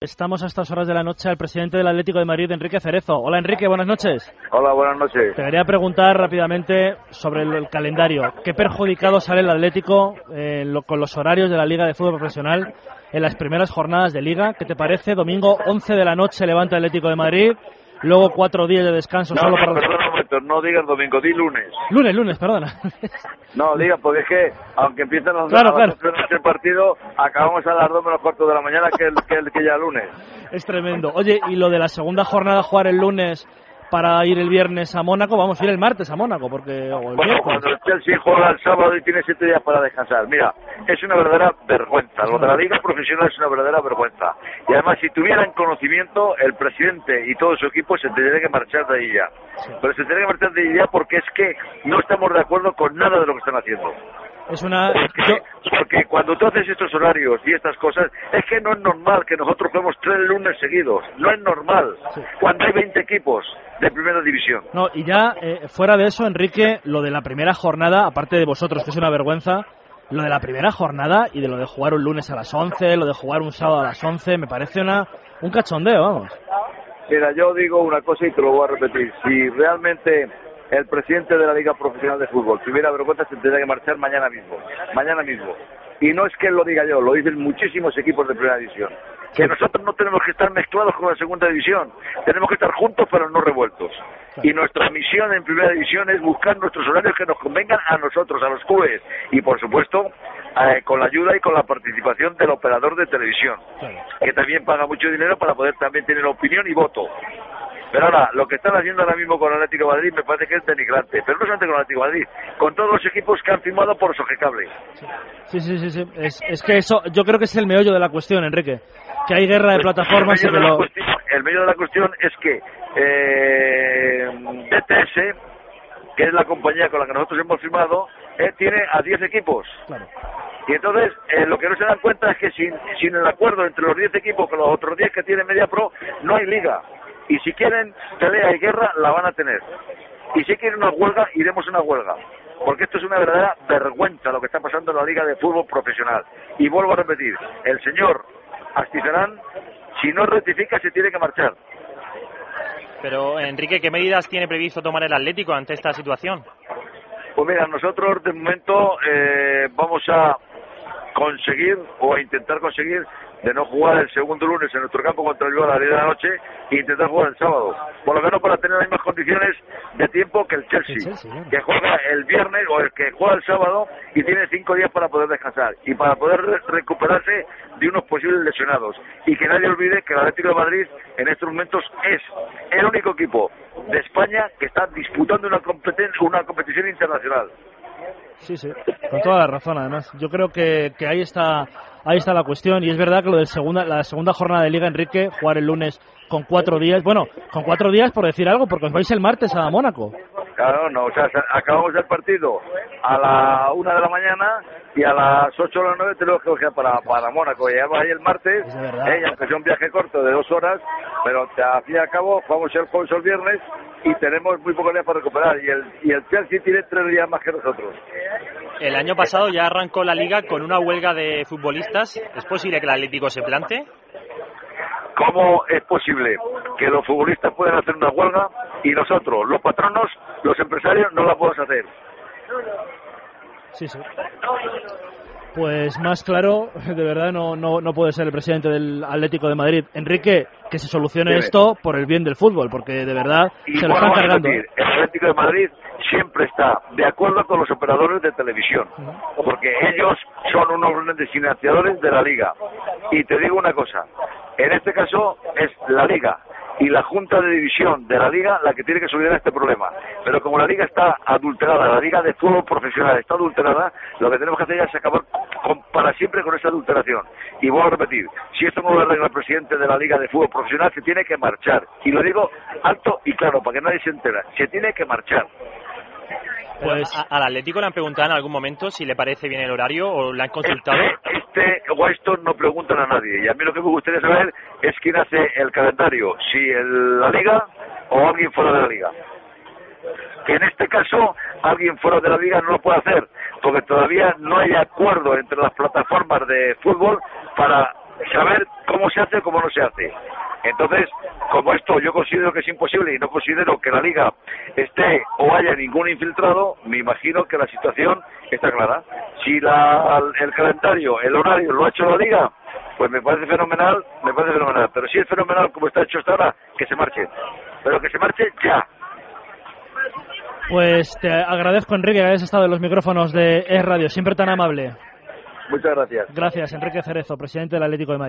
Estamos a estas horas de la noche al presidente del Atlético de Madrid, Enrique Cerezo. Hola Enrique, buenas noches. Hola, buenas noches. Te quería preguntar rápidamente sobre el, el calendario. ¿Qué perjudicado sale el Atlético eh, lo, con los horarios de la Liga de Fútbol Profesional en las primeras jornadas de Liga? ¿Qué te parece? Domingo 11 de la noche levanta el Atlético de Madrid. Luego cuatro días de descanso No, solo para... momento, no digas domingo, di lunes. Lunes, lunes, perdona. No, diga, porque es que, aunque empiecen los Claro, claro. el partido, acabamos a las dos menos cuarto de la mañana, que, el, que, el, que ya lunes. es tremendo. Oye, y lo de la segunda jornada jugar el lunes para ir el viernes a Mónaco, vamos a ir el martes a Mónaco, porque... O el Bueno, miércoles. cuando el Chelsea juega el sábado y tiene siete días para descansar. Mira, es una verdadera vergüenza. Lo de la Liga Profesional es una verdadera vergüenza. Y además, si tuvieran conocimiento, el presidente y todo su equipo se tendría que marchar de ahí ya. Pero se tendría que marchar de ahí ya porque es que no estamos de acuerdo con nada de lo que están haciendo. Es una... Porque, yo- porque cuando tú haces estos horarios y estas cosas, es que no es normal que nosotros juguemos tres lunes seguidos. No es normal. Sí. Cuando hay 20 equipos de primera división. No, y ya eh, fuera de eso, Enrique, lo de la primera jornada, aparte de vosotros, que es una vergüenza, lo de la primera jornada y de lo de jugar un lunes a las 11, lo de jugar un sábado a las 11, me parece una un cachondeo, vamos. Mira, yo digo una cosa y te lo voy a repetir. Si realmente el presidente de la Liga Profesional de Fútbol tuviera vergüenza, se tendría que marchar mañana mismo. Mañana mismo. Y no es que lo diga yo, lo dicen muchísimos equipos de primera división. Que nosotros no tenemos que estar mezclados con la segunda división. Tenemos que estar juntos pero no revueltos. Y nuestra misión en primera división es buscar nuestros horarios que nos convengan a nosotros, a los clubes. Y por supuesto, eh, con la ayuda y con la participación del operador de televisión que también paga mucho dinero para poder también tener opinión y voto. Pero ahora, lo que están haciendo ahora mismo con Atlético de Madrid me parece que es denigrante. Pero no solamente con Atlético de Madrid, con todos los equipos que han firmado por Sogecable. Sí, sí, sí, sí. Es, es que eso, yo creo que es el meollo de la cuestión, Enrique. Que hay guerra de plataformas y el, que medio de la lo... cuestión, el de la cuestión es que eh, DTS, que es la compañía con la que nosotros hemos firmado, eh, tiene a 10 equipos. Claro. Y entonces, eh, lo que no se dan cuenta es que sin, sin el acuerdo entre los 10 equipos con los otros 10 que tiene Media Pro, no hay liga. Y si quieren pelea y guerra, la van a tener. Y si quieren una huelga, iremos a una huelga. Porque esto es una verdadera vergüenza lo que está pasando en la Liga de Fútbol Profesional. Y vuelvo a repetir, el señor Astizarán, si no rectifica, se tiene que marchar. Pero, Enrique, ¿qué medidas tiene previsto tomar el Atlético ante esta situación? Pues mira, nosotros de momento eh, vamos a conseguir o a intentar conseguir de no jugar el segundo lunes en nuestro campo contra el Bilbao a las 10 de la noche e intentar jugar el sábado. Por lo menos para tener las mismas condiciones de tiempo que el Chelsea, El Chelsea, claro. que juega el viernes o el que juega el sábado y tiene cinco días para poder descansar y para poder re- recuperarse de unos posibles lesionados. Y que nadie olvide que el Atlético de Madrid en estos momentos es el único equipo de España que está disputando una, competen- una competición internacional. Sí, sí, con toda la razón, además. Yo creo que, que ahí está ahí está la cuestión y es verdad que lo del segunda la segunda jornada de Liga Enrique jugar el lunes con cuatro días, bueno, con cuatro días por decir algo, porque os vais el martes a Mónaco. Claro, no, o sea, acabamos el partido a la una de la mañana y a las ocho o las nueve tenemos que viajar para, para Mónaco. Llegamos ahí el martes, eh, aunque sea un viaje corto de dos horas, pero te- al fin y al cabo jugamos el jueves o el viernes y tenemos muy pocos días para recuperar. Y el, y el Chelsea tiene tres días más que nosotros. El año pasado ya arrancó la liga con una huelga de futbolistas. ¿Es posible que el Atlético se plante? ¿Cómo es posible que los futbolistas puedan hacer una huelga y nosotros, los patronos, los empresarios, no la podemos hacer? Sí, sí. Pues más claro, de verdad, no, no, no puede ser el presidente del Atlético de Madrid. Enrique, que se solucione esto por el bien del fútbol, porque de verdad Y se lo están cargando. el Atlético de Madrid siempre está de acuerdo con los operadores de televisión, porque ellos son unos grandes financiadores de la liga. Y te digo una cosa, en este caso es la liga y la junta de división de la liga la que tiene que solucionar este problema. Pero como la liga está adulterada, la liga de fútbol profesional está adulterada, lo que tenemos que hacer ya es acabar con- para siempre con esa adulteración. Y vuelvo a repetir, si esto no lo arregla el presidente de la liga de fútbol profesional, se tiene que marchar. Y lo digo alto y claro, para que nadie se entera, se tiene que marchar. Pues A- al Atlético le han preguntado en algún momento si le parece bien el horario o le han consultado. Este no preguntan a nadie. Y a mí lo que me gustaría saber es quién hace el calendario, si el- la liga o alguien fuera de la liga. Que en este caso alguien fuera de la liga no lo puede hacer, porque todavía no hay acuerdo entre las plataformas de fútbol para saber cómo se hace o cómo no se hace. Entonces, como esto yo considero que es imposible y no considero que la liga esté o haya ningún infiltrado, me imagino que la situación está clara. Si la, el calendario, el horario lo ha hecho la liga, pues me parece fenomenal, me parece fenomenal. Pero si es fenomenal como está hecho hasta ahora, que se marche. Pero que se marche ya. Pues te agradezco, Enrique, que hayas estado en los micrófonos de Es Radio, siempre tan amable. Muchas gracias. Gracias, Enrique Cerezo, presidente del Atlético de Madrid.